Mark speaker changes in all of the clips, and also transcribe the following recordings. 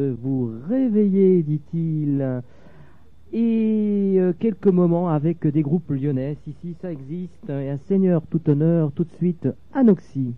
Speaker 1: vous réveiller, dit-il. Et euh, quelques moments avec des groupes lyonnais. Si, ça existe. Et un seigneur tout honneur, tout de suite, Anoxie.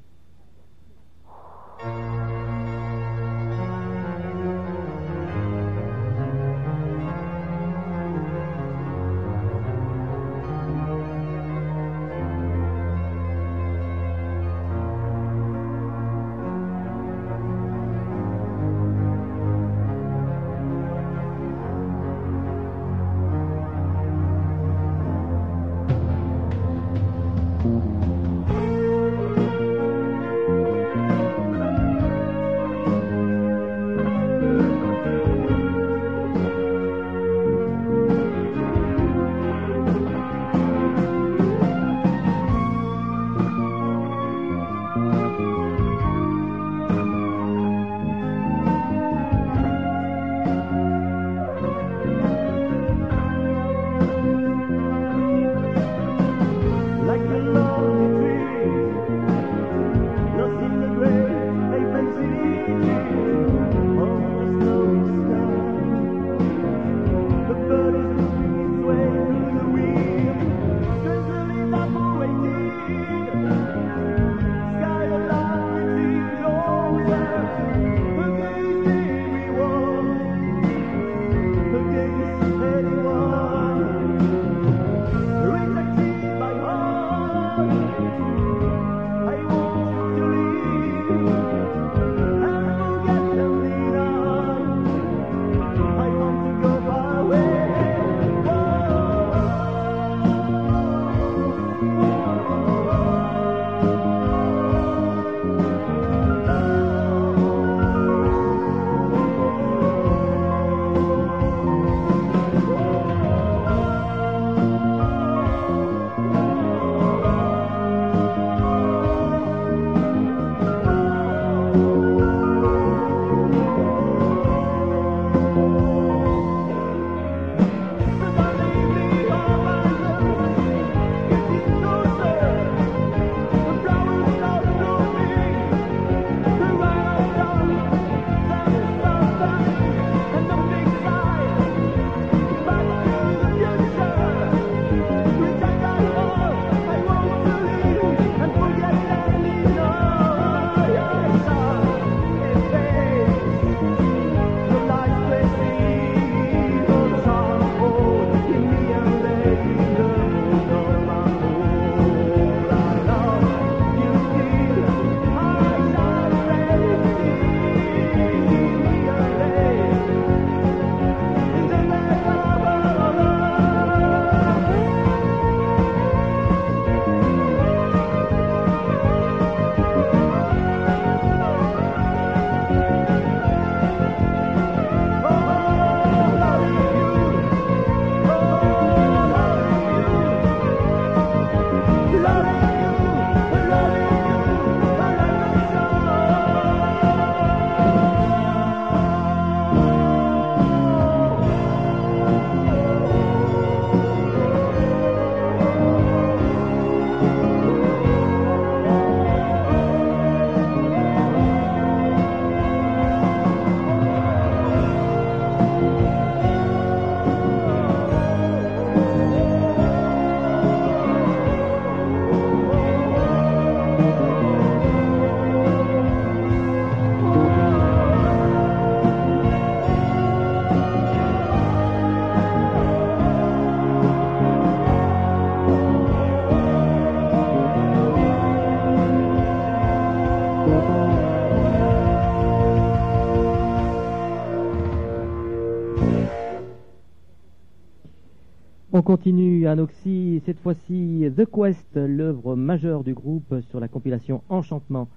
Speaker 1: On continue Anoxy, cette fois-ci The Quest, l'œuvre majeure du groupe sur la compilation Enchantement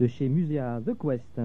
Speaker 1: de chez Musea The Quest.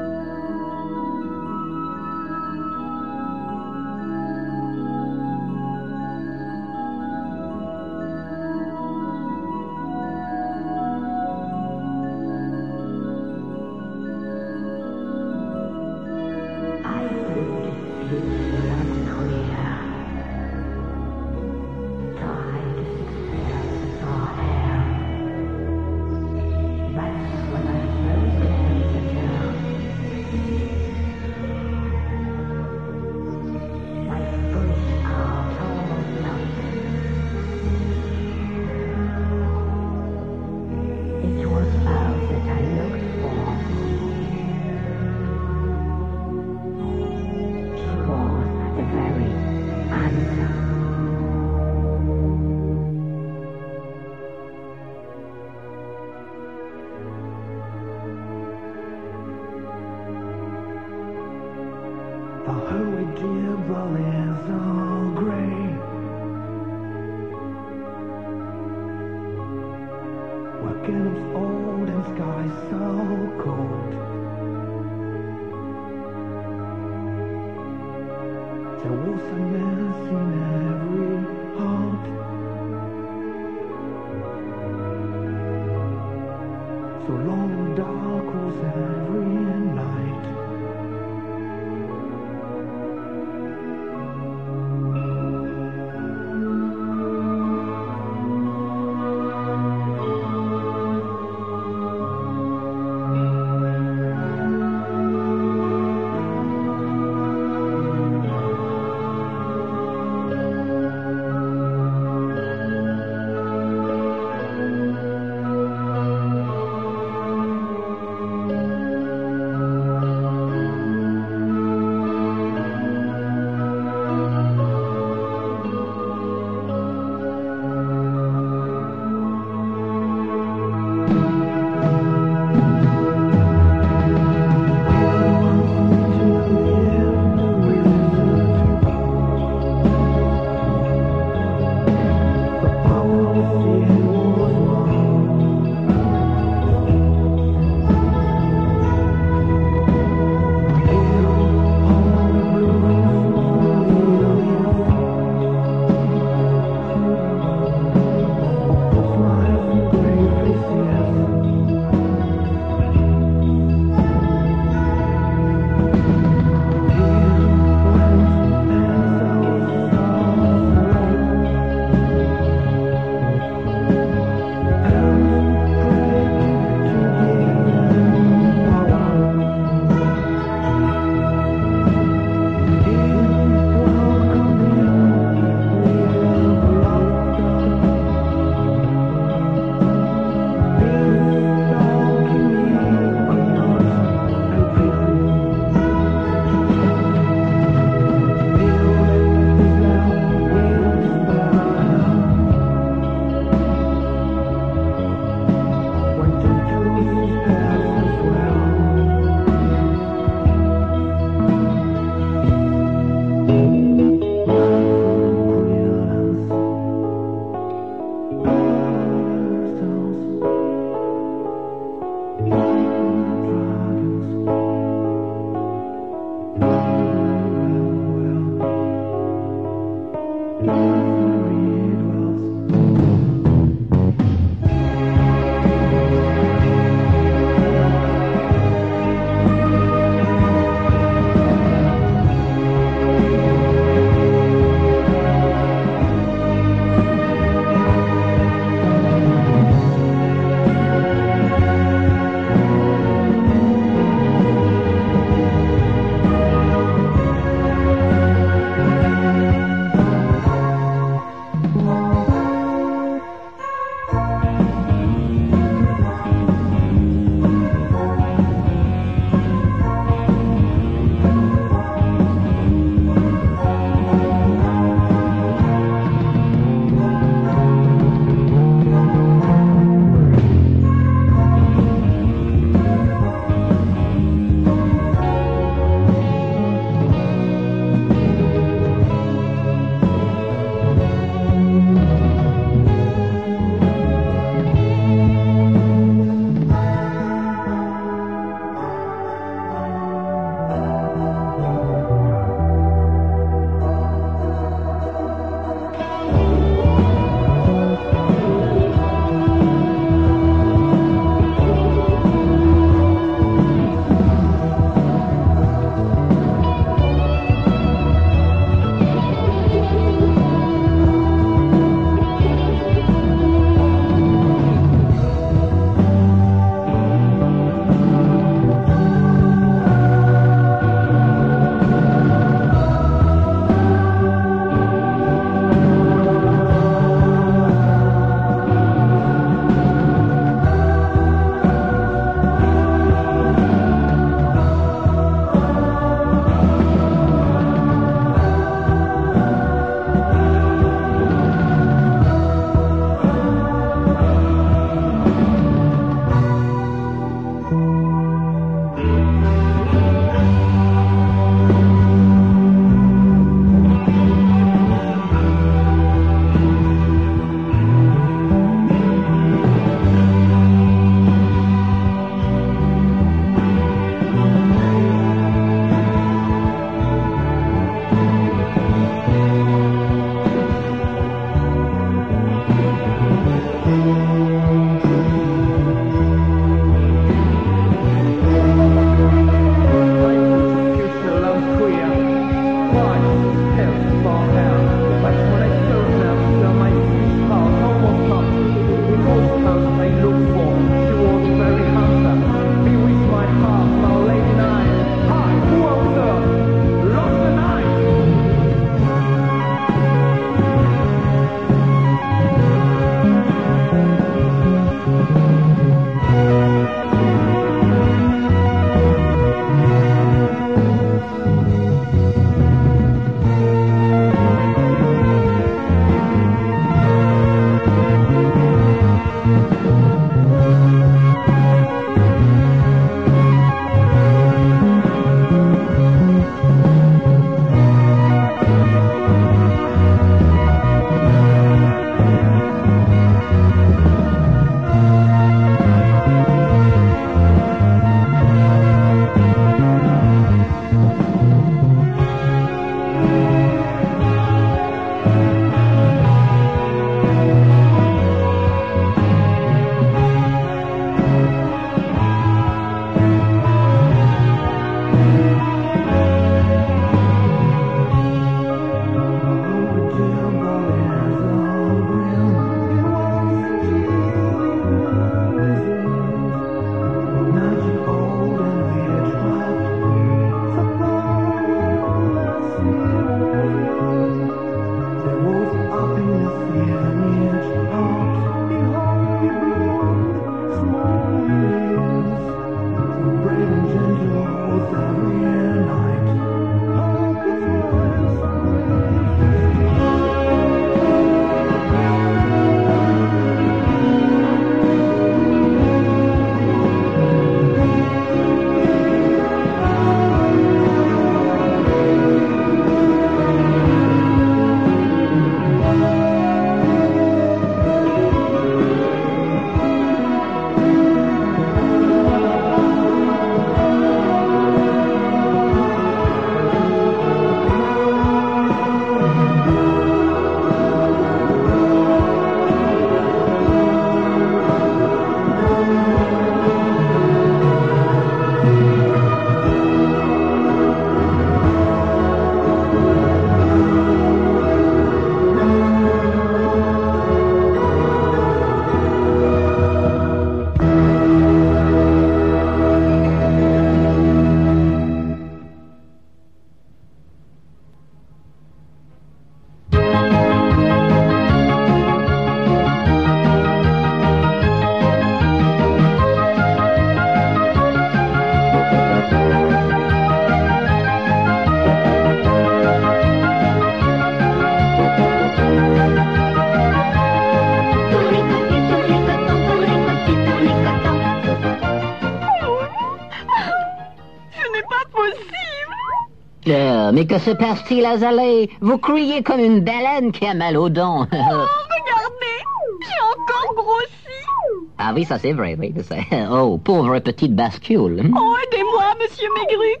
Speaker 2: Mais que se passe-t-il, Azalée Vous criez comme une baleine qui a mal aux dents.
Speaker 3: Regardez, j'ai encore grossi.
Speaker 2: ah oui, ça c'est vrai, oui. c'est- Oh, pauvre petite bascule.
Speaker 3: Oh, aidez-moi, monsieur Maigrux.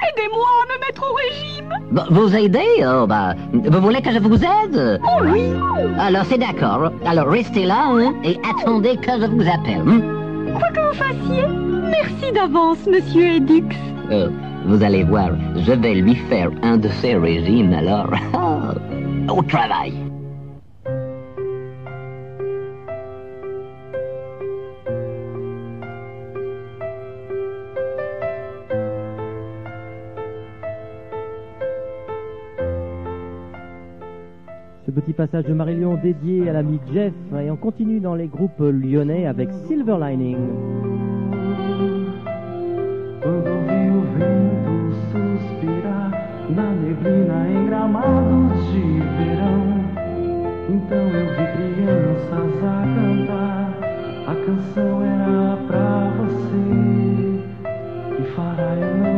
Speaker 3: Aidez-moi à me mettre au régime.
Speaker 2: Bon, vous aider Oh, bah, vous voulez que je vous aide?
Speaker 3: Oh oui.
Speaker 2: Alors, c'est d'accord. Alors, restez là, hein, et attendez que je vous appelle. hein.
Speaker 3: Quoi que vous fassiez, merci d'avance, monsieur Edux.
Speaker 2: Euh, vous allez voir, je vais lui faire un de ces régimes, alors. Au travail.
Speaker 1: Ce petit passage de Marillion dédié à l'ami Jeff et on continue dans les groupes lyonnais avec Silver Lining.
Speaker 4: Neblina em gramados de verão, então eu vi crianças a cantar. A canção era pra você, que fará eu não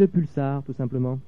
Speaker 5: de pulsar, tout simplement.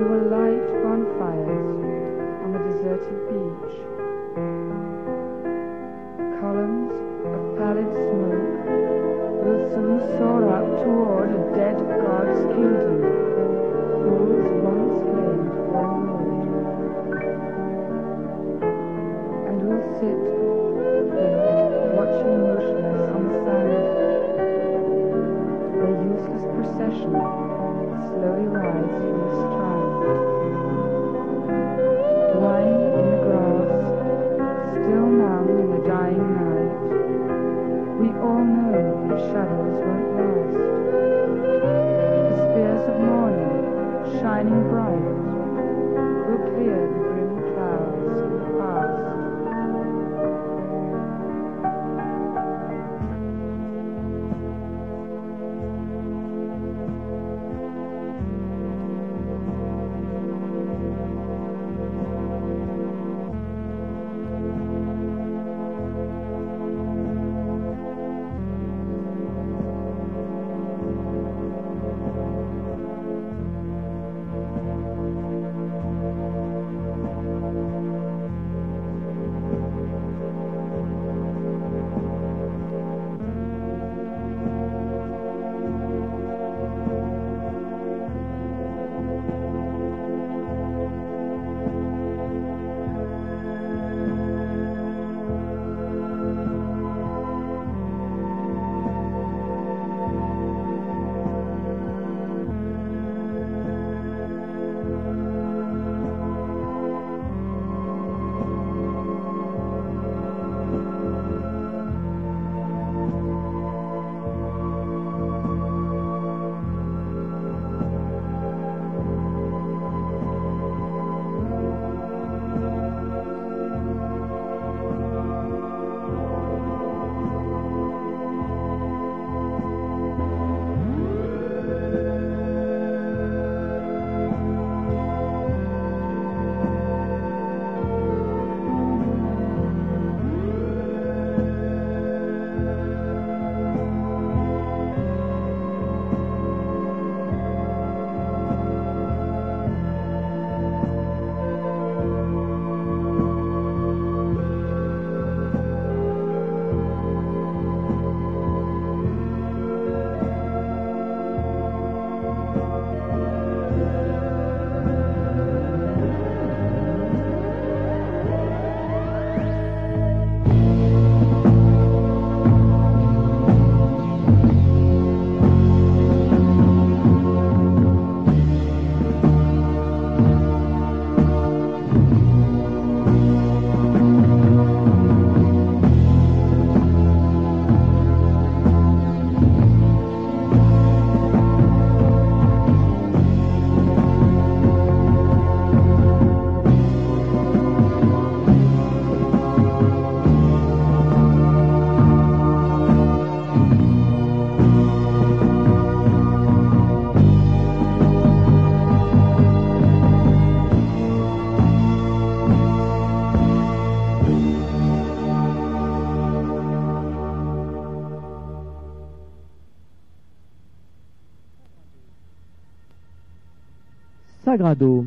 Speaker 6: We will light bonfires on the deserted beach. Columns of pallid smoke will soon soar up toward a dead god's kingdom. Fools once claimed one And we'll sit there watching motionless on the sand. A useless procession slowly rises.
Speaker 7: Sagrado.